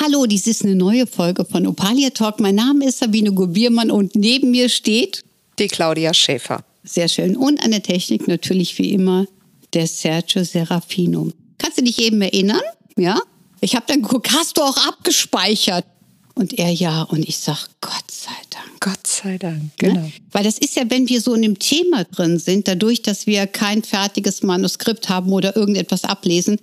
Hallo, dies ist eine neue Folge von Opalia Talk. Mein Name ist Sabine Gubiermann und neben mir steht die Claudia Schäfer. Sehr schön. Und an der Technik natürlich wie immer der Sergio Serafino. Kannst du dich eben erinnern? Ja? Ich habe dann geguckt, hast du auch abgespeichert? Und er ja. Und ich sage, Gott sei Dank. Gott sei Dank, genau. Ne? Weil das ist ja, wenn wir so in dem Thema drin sind, dadurch, dass wir kein fertiges Manuskript haben oder irgendetwas ablesen,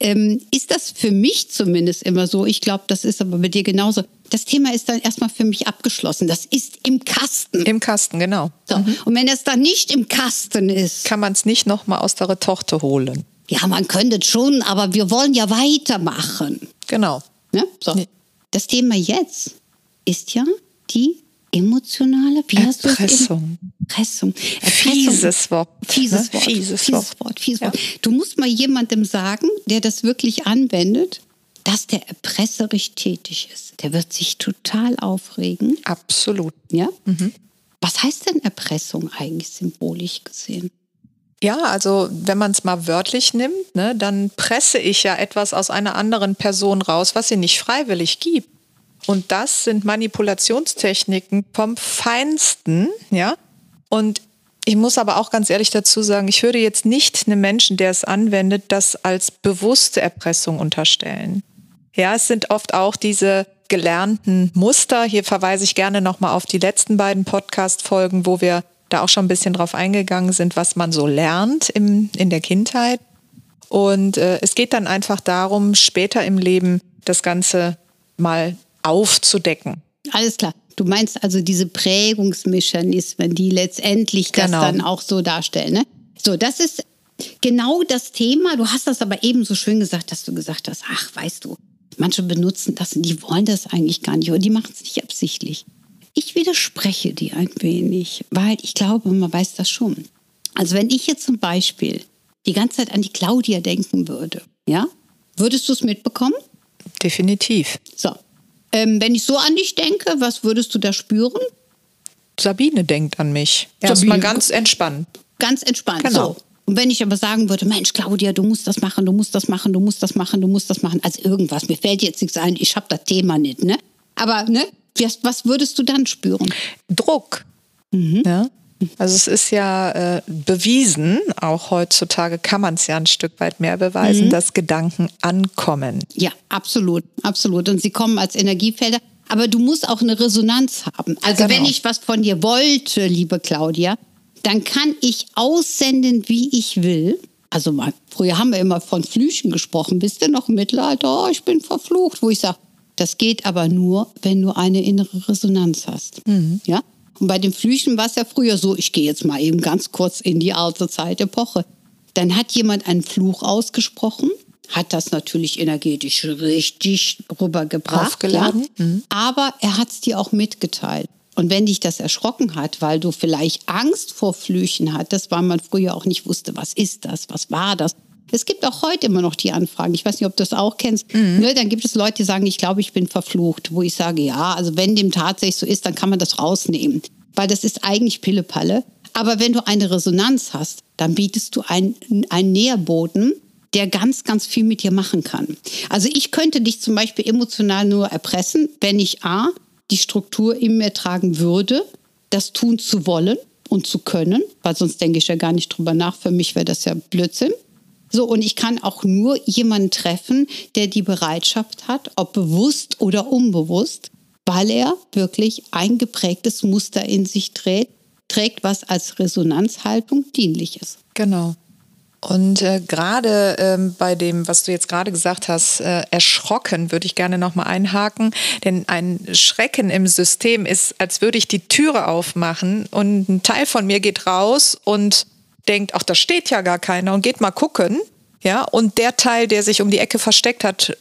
ähm, ist das für mich zumindest immer so. Ich glaube, das ist aber bei dir genauso. Das Thema ist dann erstmal für mich abgeschlossen. Das ist im Kasten. Im Kasten, genau. So. Mhm. Und wenn es dann nicht im Kasten ist, kann man es nicht nochmal aus der Retorte holen. Ja, man könnte schon, aber wir wollen ja weitermachen. Genau. Ne? So. Nee. Das Thema jetzt ist ja die emotionale wie Erpressung. Erpressung. Fieses Wort. Fieses Wort. Fieses, Fieses Wort. Fieses Wort. Ja. Du musst mal jemandem sagen, der das wirklich anwendet, dass der erpresserisch tätig ist. Der wird sich total aufregen. Absolut. Ja? Mhm. Was heißt denn Erpressung eigentlich symbolisch gesehen? Ja, also wenn man es mal wörtlich nimmt, ne, dann presse ich ja etwas aus einer anderen Person raus, was sie nicht freiwillig gibt. Und das sind Manipulationstechniken vom Feinsten, ja. Und ich muss aber auch ganz ehrlich dazu sagen, ich würde jetzt nicht einem Menschen, der es anwendet, das als bewusste Erpressung unterstellen. Ja, es sind oft auch diese gelernten Muster. Hier verweise ich gerne nochmal auf die letzten beiden Podcast-Folgen, wo wir da auch schon ein bisschen drauf eingegangen sind, was man so lernt im, in der Kindheit. Und äh, es geht dann einfach darum, später im Leben das Ganze mal aufzudecken. Alles klar. Du meinst also diese Prägungsmechanismen, die letztendlich das genau. dann auch so darstellen. Ne? So, das ist genau das Thema. Du hast das aber eben so schön gesagt, dass du gesagt hast, ach, weißt du, manche benutzen das und die wollen das eigentlich gar nicht oder die machen es nicht absichtlich. Ich widerspreche dir ein wenig, weil ich glaube, man weiß das schon. Also wenn ich jetzt zum Beispiel die ganze Zeit an die Claudia denken würde, ja, würdest du es mitbekommen? Definitiv. So, ähm, wenn ich so an dich denke, was würdest du da spüren? Sabine denkt an mich. Erstmal ganz entspannt. Ganz entspannt. Genau. So. Und wenn ich aber sagen würde, Mensch, Claudia, du musst das machen, du musst das machen, du musst das machen, du musst das machen, also irgendwas, mir fällt jetzt nichts ein, ich habe das Thema nicht, ne? Aber, ne? Was, würdest du dann spüren? Druck. Mhm. Ja. Also es ist ja äh, bewiesen, auch heutzutage kann man es ja ein Stück weit mehr beweisen, mhm. dass Gedanken ankommen. Ja, absolut, absolut. Und sie kommen als Energiefelder. Aber du musst auch eine Resonanz haben. Also genau. wenn ich was von dir wollte, liebe Claudia, dann kann ich aussenden, wie ich will. Also mal, früher haben wir immer von Flüchen gesprochen. Bist du noch im Mittelalter? Oh, ich bin verflucht. Wo ich sage, das geht aber nur, wenn du eine innere Resonanz hast. Mhm. Ja? Und bei den Flüchen war es ja früher so, ich gehe jetzt mal eben ganz kurz in die alte Zeitepoche. Dann hat jemand einen Fluch ausgesprochen, hat das natürlich energetisch richtig rübergebracht. Aufgeladen. Ja, mhm. Aber er hat es dir auch mitgeteilt. Und wenn dich das erschrocken hat, weil du vielleicht Angst vor Flüchen hattest, weil man früher auch nicht wusste, was ist das, was war das, es gibt auch heute immer noch die Anfragen. Ich weiß nicht, ob du das auch kennst. Mhm. Ne, dann gibt es Leute, die sagen, ich glaube, ich bin verflucht. Wo ich sage, ja, also wenn dem tatsächlich so ist, dann kann man das rausnehmen. Weil das ist eigentlich Pillepalle. Aber wenn du eine Resonanz hast, dann bietest du einen, einen Nährboden, der ganz, ganz viel mit dir machen kann. Also ich könnte dich zum Beispiel emotional nur erpressen, wenn ich A, die Struktur in mir tragen würde, das tun zu wollen und zu können, weil sonst denke ich ja gar nicht drüber nach. Für mich wäre das ja Blödsinn. So, und ich kann auch nur jemanden treffen, der die Bereitschaft hat, ob bewusst oder unbewusst, weil er wirklich ein geprägtes Muster in sich trägt, trägt, was als Resonanzhaltung dienlich ist. Genau. Und äh, gerade ähm, bei dem, was du jetzt gerade gesagt hast, äh, erschrocken, würde ich gerne nochmal einhaken. Denn ein Schrecken im System ist, als würde ich die Türe aufmachen und ein Teil von mir geht raus und denkt, ach, da steht ja gar keiner und geht mal gucken. Ja, und der Teil, der sich um die Ecke versteckt hat,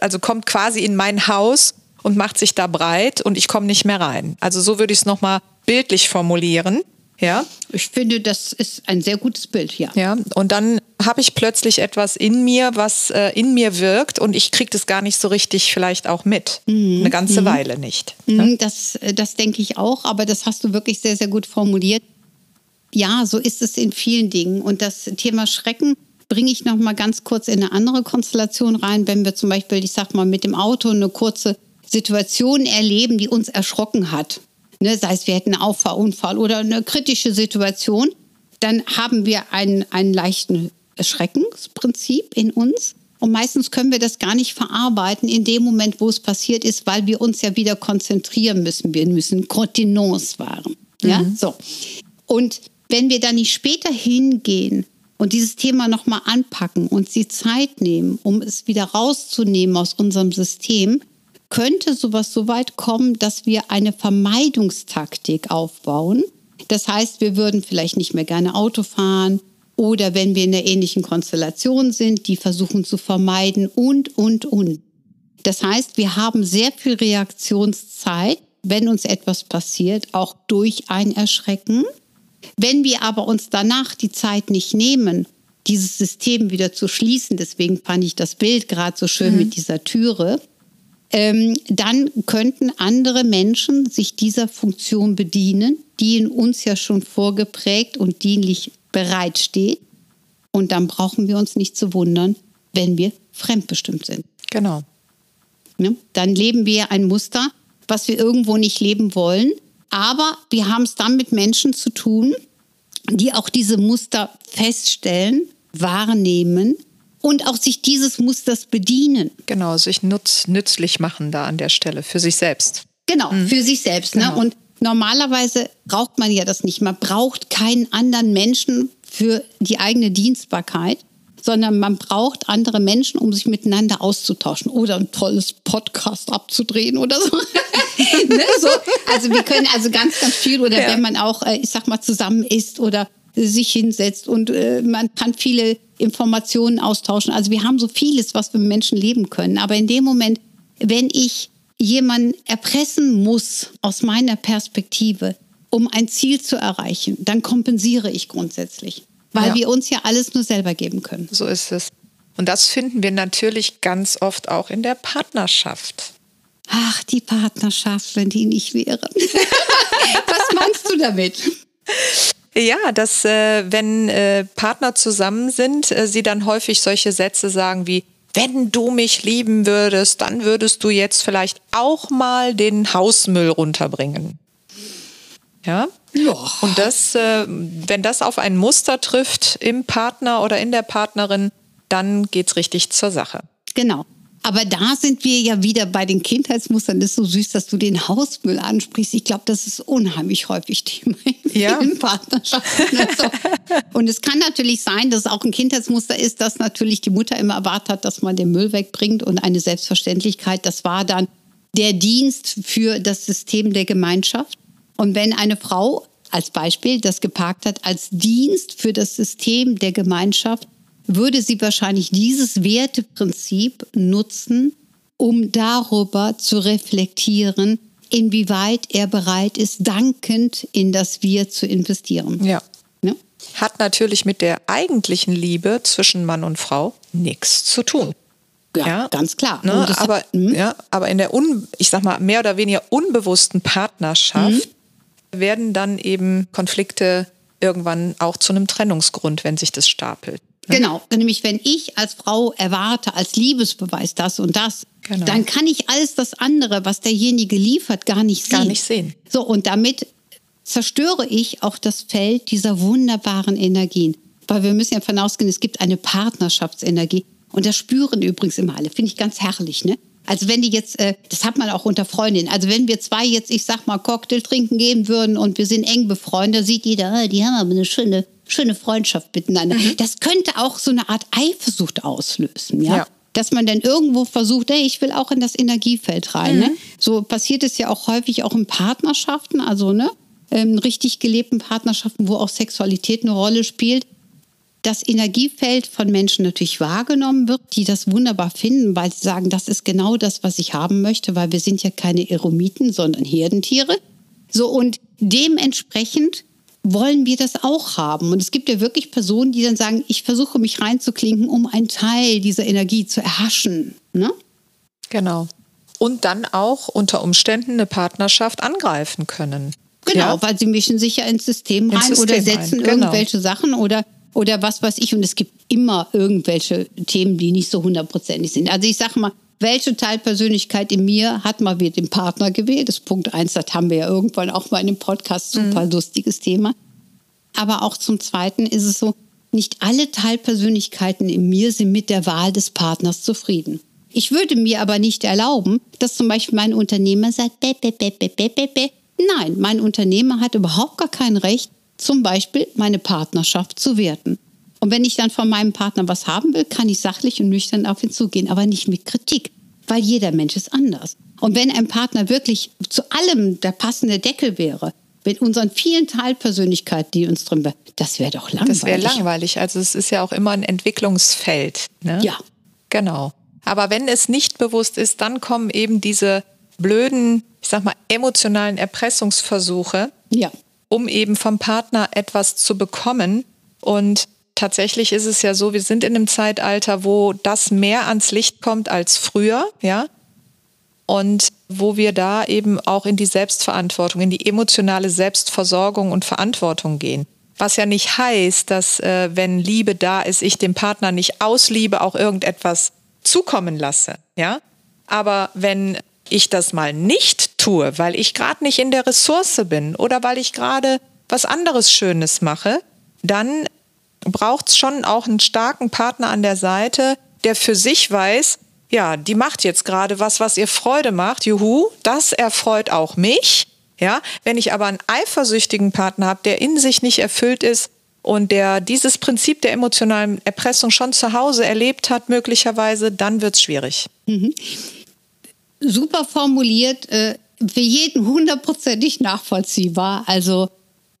also kommt quasi in mein Haus und macht sich da breit und ich komme nicht mehr rein. Also so würde ich es nochmal bildlich formulieren. Ja. Ich finde, das ist ein sehr gutes Bild, ja. Ja, und dann habe ich plötzlich etwas in mir, was äh, in mir wirkt und ich kriege das gar nicht so richtig vielleicht auch mit. Mhm. Eine ganze mhm. Weile nicht. Mhm, das, äh, das denke ich auch, aber das hast du wirklich sehr, sehr gut formuliert. Ja, so ist es in vielen Dingen. Und das Thema Schrecken bringe ich noch mal ganz kurz in eine andere Konstellation rein, wenn wir zum Beispiel, ich sag mal, mit dem Auto eine kurze Situation erleben, die uns erschrocken hat ne, sei es wir hätten einen Auffahrunfall oder eine kritische Situation, dann haben wir einen, einen leichten Schreckensprinzip in uns. Und meistens können wir das gar nicht verarbeiten in dem Moment, wo es passiert ist, weil wir uns ja wieder konzentrieren müssen. Wir müssen Kontinence wahren. Ja, mhm. so. Und wenn wir dann nicht später hingehen und dieses Thema nochmal anpacken und die Zeit nehmen, um es wieder rauszunehmen aus unserem System, könnte sowas so weit kommen, dass wir eine Vermeidungstaktik aufbauen. Das heißt, wir würden vielleicht nicht mehr gerne Auto fahren oder wenn wir in einer ähnlichen Konstellation sind, die versuchen zu vermeiden und, und, und. Das heißt, wir haben sehr viel Reaktionszeit, wenn uns etwas passiert, auch durch ein Erschrecken. Wenn wir aber uns danach die Zeit nicht nehmen, dieses System wieder zu schließen, deswegen fand ich das Bild gerade so schön mhm. mit dieser Türe, ähm, dann könnten andere Menschen sich dieser Funktion bedienen, die in uns ja schon vorgeprägt und dienlich bereitsteht. Und dann brauchen wir uns nicht zu wundern, wenn wir fremdbestimmt sind. Genau. Ja, dann leben wir ein Muster, was wir irgendwo nicht leben wollen. Aber wir haben es dann mit Menschen zu tun, die auch diese Muster feststellen, wahrnehmen und auch sich dieses Musters bedienen. Genau, sich nutz, nützlich machen da an der Stelle für sich selbst. Genau, mhm. für sich selbst. Ne? Genau. Ne? Und normalerweise braucht man ja das nicht. Man braucht keinen anderen Menschen für die eigene Dienstbarkeit, sondern man braucht andere Menschen, um sich miteinander auszutauschen oder ein tolles Podcast abzudrehen oder so. ne? so. Also wir können also ganz, ganz viel oder ja. wenn man auch, äh, ich sag mal, zusammen isst oder sich hinsetzt und äh, man kann viele Informationen austauschen. Also wir haben so vieles, was wir mit Menschen leben können. Aber in dem Moment, wenn ich jemanden erpressen muss aus meiner Perspektive, um ein Ziel zu erreichen, dann kompensiere ich grundsätzlich, weil ja. wir uns ja alles nur selber geben können. So ist es. Und das finden wir natürlich ganz oft auch in der Partnerschaft. Ach, die Partnerschaft, wenn die nicht wäre. Was meinst du damit? Ja, dass äh, wenn äh, Partner zusammen sind, äh, sie dann häufig solche Sätze sagen wie, wenn du mich lieben würdest, dann würdest du jetzt vielleicht auch mal den Hausmüll runterbringen. Ja? Ja. Und das, äh, wenn das auf ein Muster trifft im Partner oder in der Partnerin, dann geht's richtig zur Sache. Genau. Aber da sind wir ja wieder bei den Kindheitsmustern. Das ist so süß, dass du den Hausmüll ansprichst. Ich glaube, das ist unheimlich häufig Thema in ja. vielen Partnerschaften. Also. Und es kann natürlich sein, dass es auch ein Kindheitsmuster ist, dass natürlich die Mutter immer erwartet hat, dass man den Müll wegbringt und eine Selbstverständlichkeit. Das war dann der Dienst für das System der Gemeinschaft. Und wenn eine Frau als Beispiel das geparkt hat als Dienst für das System der Gemeinschaft, würde sie wahrscheinlich dieses Werteprinzip nutzen, um darüber zu reflektieren, inwieweit er bereit ist, dankend in das Wir zu investieren. Ja. ja? Hat natürlich mit der eigentlichen Liebe zwischen Mann und Frau nichts zu tun. Ja, ja, ganz klar. Ne? Aber, hat, hm? ja, aber in der, un, ich sag mal, mehr oder weniger unbewussten Partnerschaft mhm. Werden dann eben Konflikte irgendwann auch zu einem Trennungsgrund, wenn sich das stapelt. Genau, nämlich wenn ich als Frau erwarte, als Liebesbeweis das und das, genau. dann kann ich alles das andere, was derjenige liefert, gar nicht sehen. Gar nicht sehen. So, und damit zerstöre ich auch das Feld dieser wunderbaren Energien. Weil wir müssen ja davon ausgehen, es gibt eine Partnerschaftsenergie. Und das spüren übrigens immer alle. Finde ich ganz herrlich, ne? Also wenn die jetzt, äh, das hat man auch unter Freundinnen, also wenn wir zwei jetzt, ich sag mal, Cocktail trinken gehen würden und wir sind eng befreundet, sieht jeder, ah, die haben aber eine schöne schöne Freundschaft miteinander. Mhm. Das könnte auch so eine Art Eifersucht auslösen, ja. ja. Dass man dann irgendwo versucht, hey, ich will auch in das Energiefeld rein. Ne? Mhm. Ne? So passiert es ja auch häufig auch in Partnerschaften, also ne, ähm, richtig gelebten Partnerschaften, wo auch Sexualität eine Rolle spielt. Das Energiefeld von Menschen natürlich wahrgenommen wird, die das wunderbar finden, weil sie sagen, das ist genau das, was ich haben möchte, weil wir sind ja keine Eremiten, sondern Herdentiere. So und dementsprechend wollen wir das auch haben. Und es gibt ja wirklich Personen, die dann sagen, ich versuche mich reinzuklinken, um einen Teil dieser Energie zu erhaschen. Ne? Genau. Und dann auch unter Umständen eine Partnerschaft angreifen können. Genau, ja? weil sie mischen sich ja ins System rein System oder setzen rein. Genau. irgendwelche Sachen oder, oder was weiß ich. Und es gibt immer irgendwelche Themen, die nicht so hundertprozentig sind. Also ich sage mal, welche Teilpersönlichkeit in mir hat mal wieder den Partner gewählt? Das ist Punkt eins, das haben wir ja irgendwann auch mal in dem Podcast, super mhm. lustiges Thema. Aber auch zum Zweiten ist es so, nicht alle Teilpersönlichkeiten in mir sind mit der Wahl des Partners zufrieden. Ich würde mir aber nicht erlauben, dass zum Beispiel mein Unternehmer sagt, be, be, be, be, be, be, be. nein, mein Unternehmer hat überhaupt gar kein Recht, zum Beispiel meine Partnerschaft zu werten. Und wenn ich dann von meinem Partner was haben will, kann ich sachlich und nüchtern auf ihn zugehen, aber nicht mit Kritik, weil jeder Mensch ist anders. Und wenn ein Partner wirklich zu allem der passende Deckel wäre, mit unseren vielen Teilpersönlichkeiten, die uns drin, das wäre doch langweilig. Das wäre langweilig. Also es ist ja auch immer ein Entwicklungsfeld. Ne? Ja. Genau. Aber wenn es nicht bewusst ist, dann kommen eben diese blöden, ich sag mal, emotionalen Erpressungsversuche, ja. Um eben vom Partner etwas zu bekommen. Und tatsächlich ist es ja so, wir sind in einem Zeitalter, wo das mehr ans Licht kommt als früher, ja. Und wo wir da eben auch in die Selbstverantwortung, in die emotionale Selbstversorgung und Verantwortung gehen. Was ja nicht heißt, dass äh, wenn Liebe da ist, ich dem Partner nicht aus Liebe auch irgendetwas zukommen lasse, ja. Aber wenn ich das mal nicht tue, weil ich gerade nicht in der Ressource bin oder weil ich gerade was anderes Schönes mache, dann braucht es schon auch einen starken Partner an der Seite, der für sich weiß, ja, die macht jetzt gerade was, was ihr Freude macht. Juhu, das erfreut auch mich. Ja, wenn ich aber einen eifersüchtigen Partner habe, der in sich nicht erfüllt ist und der dieses Prinzip der emotionalen Erpressung schon zu Hause erlebt hat, möglicherweise, dann wird es schwierig. Mhm. Super formuliert, äh, für jeden hundertprozentig nachvollziehbar. Also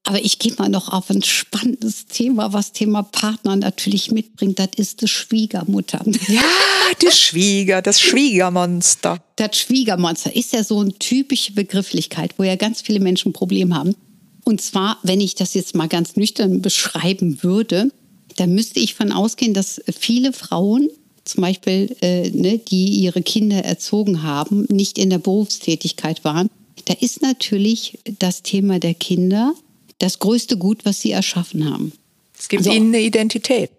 aber ich gehe mal noch auf ein spannendes Thema, was Thema Partner natürlich mitbringt. Das ist die Schwiegermutter. Ja, die Schwieger, das Schwiegermonster. Das Schwiegermonster ist ja so eine typische Begrifflichkeit, wo ja ganz viele Menschen Probleme haben. Und zwar, wenn ich das jetzt mal ganz nüchtern beschreiben würde, dann müsste ich von ausgehen, dass viele Frauen, zum Beispiel, äh, ne, die ihre Kinder erzogen haben, nicht in der Berufstätigkeit waren. Da ist natürlich das Thema der Kinder das größte Gut, was sie erschaffen haben. Es gibt also, ihnen eine Identität.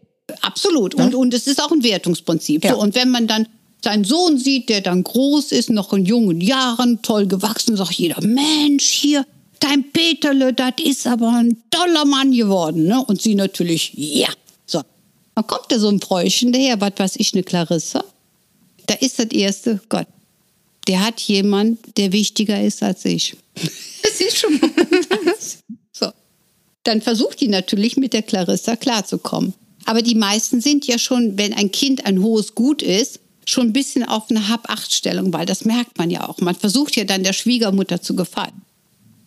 Absolut. Ja? Und, und es ist auch ein Wertungsprinzip. Ja. So, und wenn man dann seinen Sohn sieht, der dann groß ist, noch in jungen Jahren, toll gewachsen, sagt jeder, Mensch, hier, dein Peterle, das ist aber ein toller Mann geworden. Ne? Und sie natürlich, ja. So, dann kommt da so ein Bräuchen daher, was weiß ich, eine Clarissa. Da ist das erste, Gott, der hat jemand, der wichtiger ist als ich. Das ist schon mal dann versucht die natürlich mit der Clarissa klarzukommen. Aber die meisten sind ja schon, wenn ein Kind ein hohes Gut ist, schon ein bisschen auf eine Hab-Acht-Stellung, weil das merkt man ja auch. Man versucht ja dann der Schwiegermutter zu gefallen.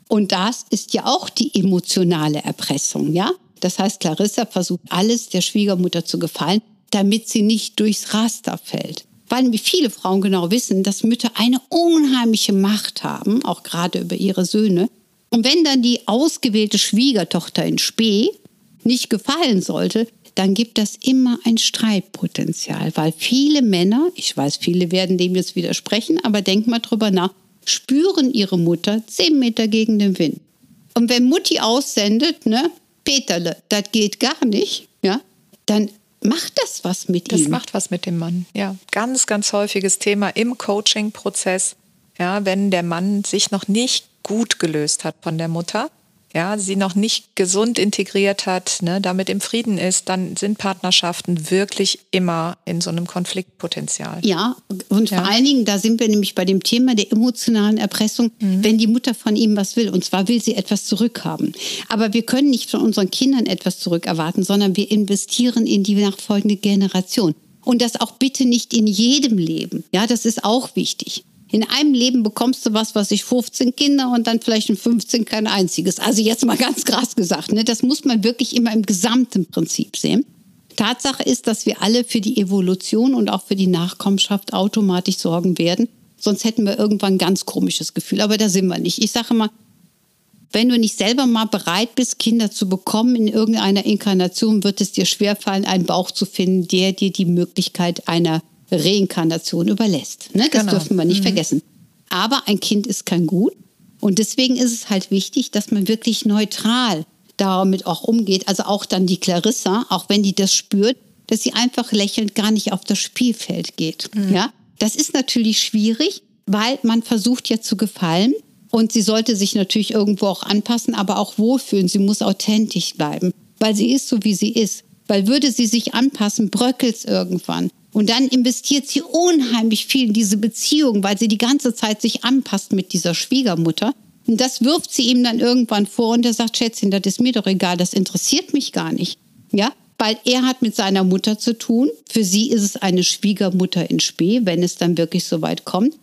Und das ist ja auch die emotionale Erpressung, ja? Das heißt, Clarissa versucht alles der Schwiegermutter zu gefallen, damit sie nicht durchs Raster fällt. Weil viele Frauen genau wissen, dass Mütter eine unheimliche Macht haben, auch gerade über ihre Söhne, und wenn dann die ausgewählte Schwiegertochter in Spee nicht gefallen sollte, dann gibt das immer ein Streitpotenzial, weil viele Männer, ich weiß, viele werden dem jetzt widersprechen, aber denk mal drüber nach, spüren ihre Mutter zehn Meter gegen den Wind. Und wenn Mutti aussendet, ne, Peterle, das geht gar nicht, ja, dann macht das was mit das ihm. Das macht was mit dem Mann, ja. Ganz, ganz häufiges Thema im Coaching-Prozess. Ja, wenn der Mann sich noch nicht gut gelöst hat von der Mutter, ja, sie noch nicht gesund integriert hat, ne, damit im Frieden ist, dann sind Partnerschaften wirklich immer in so einem Konfliktpotenzial. Ja, und ja. vor allen Dingen, da sind wir nämlich bei dem Thema der emotionalen Erpressung, mhm. wenn die Mutter von ihm was will, und zwar will sie etwas zurückhaben. Aber wir können nicht von unseren Kindern etwas zurückerwarten, sondern wir investieren in die nachfolgende Generation. Und das auch bitte nicht in jedem Leben. Ja, das ist auch wichtig. In einem Leben bekommst du was, was ich 15 Kinder und dann vielleicht in 15 kein einziges. Also jetzt mal ganz krass gesagt, ne? das muss man wirklich immer im gesamten Prinzip sehen. Tatsache ist, dass wir alle für die Evolution und auch für die Nachkommenschaft automatisch sorgen werden. Sonst hätten wir irgendwann ein ganz komisches Gefühl. Aber da sind wir nicht. Ich sage mal, wenn du nicht selber mal bereit bist, Kinder zu bekommen in irgendeiner Inkarnation, wird es dir schwerfallen, einen Bauch zu finden, der dir die Möglichkeit einer Reinkarnation überlässt. Ne? Das genau. dürfen wir nicht mhm. vergessen. Aber ein Kind ist kein Gut. Und deswegen ist es halt wichtig, dass man wirklich neutral damit auch umgeht. Also auch dann die Clarissa, auch wenn die das spürt, dass sie einfach lächelnd gar nicht auf das Spielfeld geht. Mhm. Ja, das ist natürlich schwierig, weil man versucht ja zu gefallen. Und sie sollte sich natürlich irgendwo auch anpassen, aber auch wohlfühlen. Sie muss authentisch bleiben, weil sie ist so, wie sie ist. Weil würde sie sich anpassen, bröckelt es irgendwann. Und dann investiert sie unheimlich viel in diese Beziehung, weil sie die ganze Zeit sich anpasst mit dieser Schwiegermutter. Und das wirft sie ihm dann irgendwann vor und er sagt, Schätzchen, das ist mir doch egal, das interessiert mich gar nicht. Ja, weil er hat mit seiner Mutter zu tun. Für sie ist es eine Schwiegermutter in Spee, wenn es dann wirklich so weit kommt.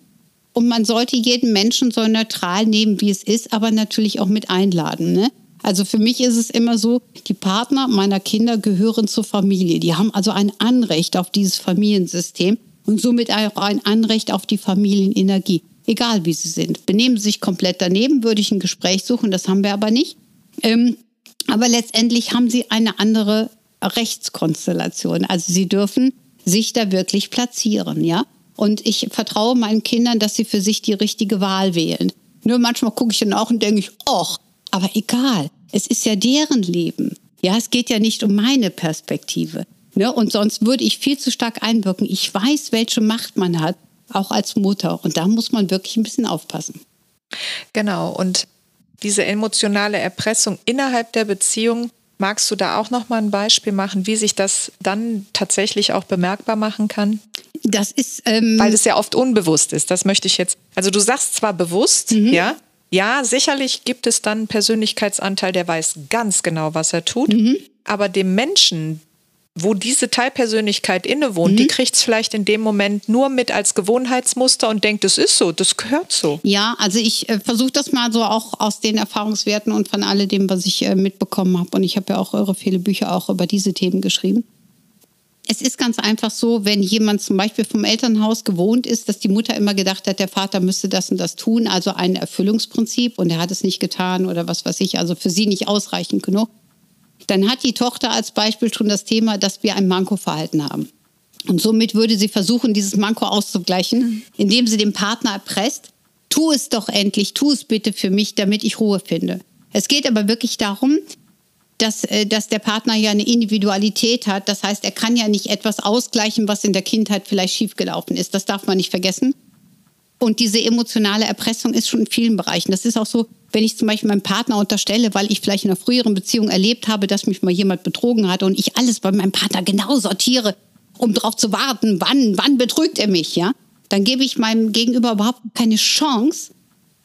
Und man sollte jeden Menschen so neutral nehmen, wie es ist, aber natürlich auch mit einladen. Ne? Also für mich ist es immer so, die Partner meiner Kinder gehören zur Familie. Die haben also ein Anrecht auf dieses Familiensystem und somit auch ein Anrecht auf die Familienenergie. Egal wie sie sind. Benehmen sie sich komplett daneben, würde ich ein Gespräch suchen, das haben wir aber nicht. Ähm, aber letztendlich haben sie eine andere Rechtskonstellation. Also sie dürfen sich da wirklich platzieren, ja. Und ich vertraue meinen Kindern, dass sie für sich die richtige Wahl wählen. Nur manchmal gucke ich dann auch und denke ich, ach, aber egal. Es ist ja deren Leben. Ja, es geht ja nicht um meine Perspektive. Ne? Und sonst würde ich viel zu stark einwirken. Ich weiß, welche Macht man hat, auch als Mutter. Und da muss man wirklich ein bisschen aufpassen. Genau. Und diese emotionale Erpressung innerhalb der Beziehung, magst du da auch noch mal ein Beispiel machen, wie sich das dann tatsächlich auch bemerkbar machen kann? Das ist, ähm weil es ja oft unbewusst ist. Das möchte ich jetzt. Also du sagst zwar bewusst, mhm. ja, ja, sicherlich gibt es dann einen Persönlichkeitsanteil, der weiß ganz genau, was er tut. Mhm. Aber dem Menschen, wo diese Teilpersönlichkeit innewohnt, mhm. die kriegt es vielleicht in dem Moment nur mit als Gewohnheitsmuster und denkt, das ist so, das gehört so. Ja, also ich äh, versuche das mal so auch aus den Erfahrungswerten und von alledem, was ich äh, mitbekommen habe. Und ich habe ja auch eure viele Bücher auch über diese Themen geschrieben es ist ganz einfach so, wenn jemand zum Beispiel vom Elternhaus gewohnt ist, dass die Mutter immer gedacht hat, der Vater müsste das und das tun, also ein Erfüllungsprinzip und er hat es nicht getan oder was weiß ich, also für sie nicht ausreichend genug, dann hat die Tochter als Beispiel schon das Thema, dass wir ein Manko-Verhalten haben. Und somit würde sie versuchen, dieses Manko auszugleichen, indem sie den Partner erpresst, tu es doch endlich, tu es bitte für mich, damit ich Ruhe finde. Es geht aber wirklich darum, dass, äh, dass der Partner ja eine Individualität hat. Das heißt, er kann ja nicht etwas ausgleichen, was in der Kindheit vielleicht schiefgelaufen ist. Das darf man nicht vergessen. Und diese emotionale Erpressung ist schon in vielen Bereichen. Das ist auch so, wenn ich zum Beispiel meinem Partner unterstelle, weil ich vielleicht in einer früheren Beziehung erlebt habe, dass mich mal jemand betrogen hat und ich alles bei meinem Partner genau sortiere, um darauf zu warten, wann, wann betrügt er mich, ja? Dann gebe ich meinem Gegenüber überhaupt keine Chance,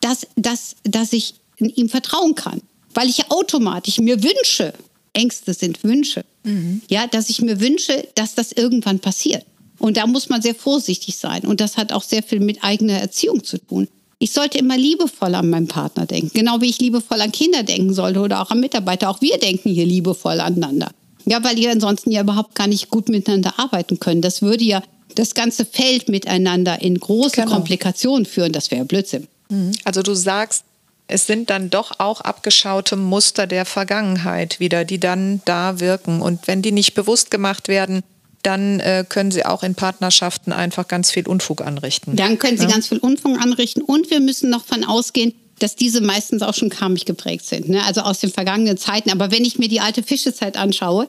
dass, dass, dass ich ihm vertrauen kann weil ich ja automatisch mir wünsche, Ängste sind Wünsche, mhm. ja, dass ich mir wünsche, dass das irgendwann passiert. Und da muss man sehr vorsichtig sein. Und das hat auch sehr viel mit eigener Erziehung zu tun. Ich sollte immer liebevoll an meinen Partner denken, genau wie ich liebevoll an Kinder denken sollte oder auch an Mitarbeiter. Auch wir denken hier liebevoll aneinander. Ja, weil ihr ansonsten ja überhaupt gar nicht gut miteinander arbeiten können. Das würde ja das ganze Feld miteinander in große genau. Komplikationen führen. Das wäre Blödsinn. Mhm. Also du sagst, es sind dann doch auch abgeschaute Muster der Vergangenheit wieder, die dann da wirken. Und wenn die nicht bewusst gemacht werden, dann äh, können sie auch in Partnerschaften einfach ganz viel Unfug anrichten. Dann können sie ja? ganz viel Unfug anrichten. Und wir müssen noch von ausgehen, dass diese meistens auch schon karmisch geprägt sind, ne? also aus den vergangenen Zeiten. Aber wenn ich mir die alte Fischezeit anschaue,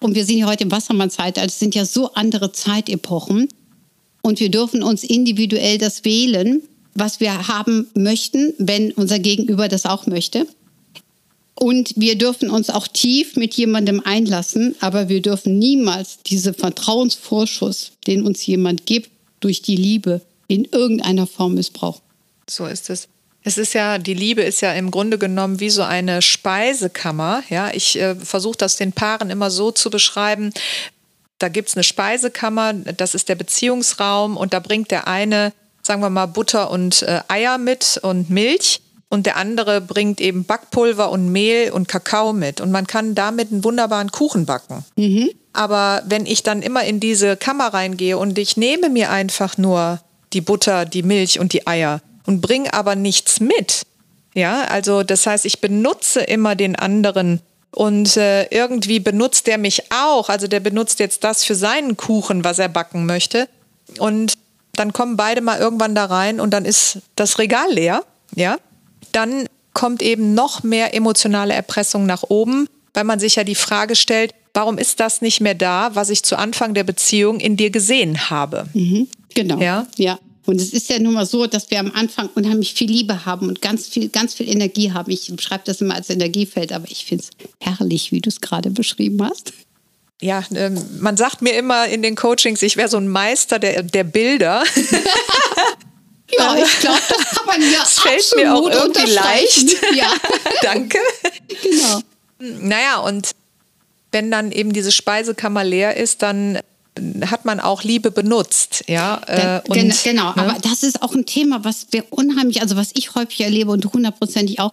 und wir sind ja heute im Wassermann-Zeitalter, es sind ja so andere Zeitepochen, und wir dürfen uns individuell das wählen, was wir haben möchten, wenn unser Gegenüber das auch möchte. Und wir dürfen uns auch tief mit jemandem einlassen, aber wir dürfen niemals diesen Vertrauensvorschuss, den uns jemand gibt, durch die Liebe in irgendeiner Form missbrauchen. So ist es. Es ist ja, die Liebe ist ja im Grunde genommen wie so eine Speisekammer. Ja, ich äh, versuche das den Paaren immer so zu beschreiben. Da gibt es eine Speisekammer, das ist der Beziehungsraum und da bringt der eine sagen wir mal, Butter und äh, Eier mit und Milch. und der andere bringt eben Backpulver und Mehl und Kakao mit und man kann damit einen wunderbaren Kuchen backen. Mhm. Aber wenn ich dann immer in diese Kammer reingehe und ich nehme mir einfach nur die Butter, die Milch und die Eier und bringe aber nichts mit, ja, also das heißt, ich benutze immer den anderen und äh, irgendwie benutzt der mich auch. Also der benutzt jetzt das für seinen Kuchen, was er backen möchte. Und dann kommen beide mal irgendwann da rein und dann ist das Regal leer, ja. Dann kommt eben noch mehr emotionale Erpressung nach oben, weil man sich ja die Frage stellt, warum ist das nicht mehr da, was ich zu Anfang der Beziehung in dir gesehen habe? Mhm, genau. Ja. ja. Und es ist ja nun mal so, dass wir am Anfang unheimlich viel Liebe haben und ganz viel, ganz viel Energie haben. Ich beschreibe das immer als Energiefeld, aber ich finde es herrlich, wie du es gerade beschrieben hast. Ja, ähm, man sagt mir immer in den Coachings, ich wäre so ein Meister der, der Bilder. ja, ich glaube, das kann man ja Das fällt mir auch irgendwie leicht. Ja. Danke. Genau. Naja, und wenn dann eben diese Speisekammer leer ist, dann hat man auch Liebe benutzt, ja. Äh, und, genau, genau. Ne? aber das ist auch ein Thema, was wir unheimlich, also was ich häufig erlebe und hundertprozentig auch.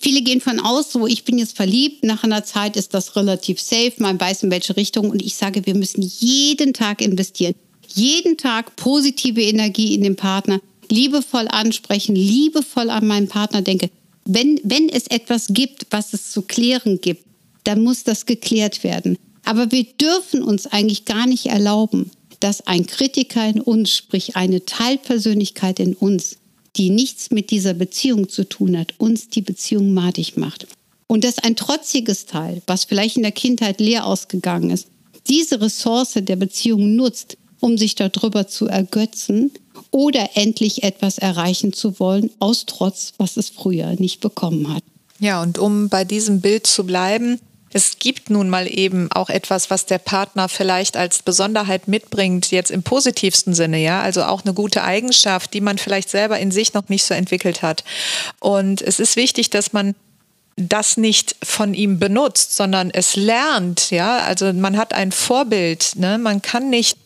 Viele gehen von aus, so ich bin jetzt verliebt, nach einer Zeit ist das relativ safe, man weiß in welche Richtung und ich sage, wir müssen jeden Tag investieren. Jeden Tag positive Energie in den Partner, liebevoll ansprechen, liebevoll an meinen Partner denke. Wenn, wenn es etwas gibt, was es zu klären gibt, dann muss das geklärt werden. Aber wir dürfen uns eigentlich gar nicht erlauben, dass ein Kritiker in uns, sprich eine Teilpersönlichkeit in uns, die nichts mit dieser Beziehung zu tun hat, uns die Beziehung madig macht. Und dass ein trotziges Teil, was vielleicht in der Kindheit leer ausgegangen ist, diese Ressource der Beziehung nutzt, um sich darüber zu ergötzen oder endlich etwas erreichen zu wollen, aus Trotz, was es früher nicht bekommen hat. Ja, und um bei diesem Bild zu bleiben, es gibt nun mal eben auch etwas, was der Partner vielleicht als Besonderheit mitbringt, jetzt im positivsten Sinne, ja, also auch eine gute Eigenschaft, die man vielleicht selber in sich noch nicht so entwickelt hat. Und es ist wichtig, dass man das nicht von ihm benutzt, sondern es lernt, ja, also man hat ein Vorbild, ne? man kann nicht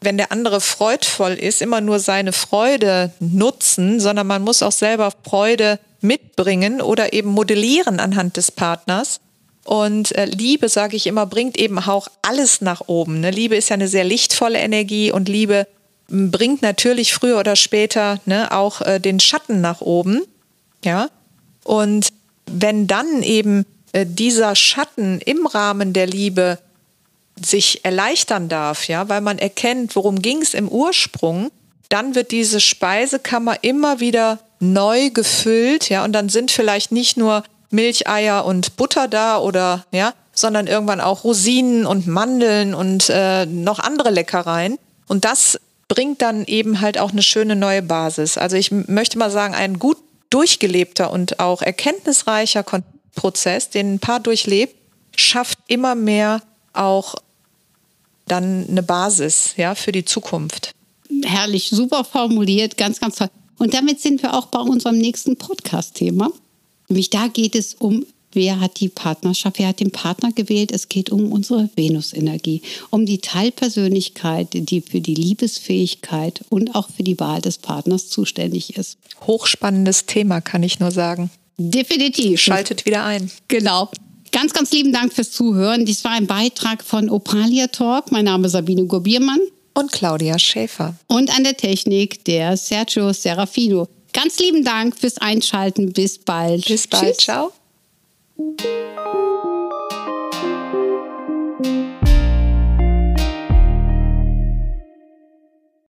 wenn der andere freudvoll ist, immer nur seine Freude nutzen, sondern man muss auch selber Freude mitbringen oder eben modellieren anhand des Partners. Und äh, Liebe, sage ich immer, bringt eben auch alles nach oben. Ne? Liebe ist ja eine sehr lichtvolle Energie und Liebe bringt natürlich früher oder später ne, auch äh, den Schatten nach oben. Ja. Und wenn dann eben äh, dieser Schatten im Rahmen der Liebe sich erleichtern darf, ja, weil man erkennt, worum ging es im Ursprung, dann wird diese Speisekammer immer wieder neu gefüllt, ja, und dann sind vielleicht nicht nur Milcheier und Butter da oder ja, sondern irgendwann auch Rosinen und Mandeln und äh, noch andere Leckereien. Und das bringt dann eben halt auch eine schöne neue Basis. Also ich möchte mal sagen, ein gut durchgelebter und auch erkenntnisreicher Prozess, den ein Paar durchlebt, schafft immer mehr auch dann eine Basis ja, für die Zukunft. Herrlich, super formuliert, ganz, ganz toll. Und damit sind wir auch bei unserem nächsten Podcast-Thema. Nämlich da geht es um, wer hat die Partnerschaft, wer hat den Partner gewählt. Es geht um unsere Venusenergie, um die Teilpersönlichkeit, die für die Liebesfähigkeit und auch für die Wahl des Partners zuständig ist. Hochspannendes Thema, kann ich nur sagen. Definitiv. Schaltet wieder ein. Genau. Ganz, ganz lieben Dank fürs Zuhören. Dies war ein Beitrag von Opalia Talk. Mein Name ist Sabine Gurbiermann. Und Claudia Schäfer. Und an der Technik der Sergio Serafino. Ganz lieben Dank fürs Einschalten. Bis bald. Bis bald. Tschüss. Ciao.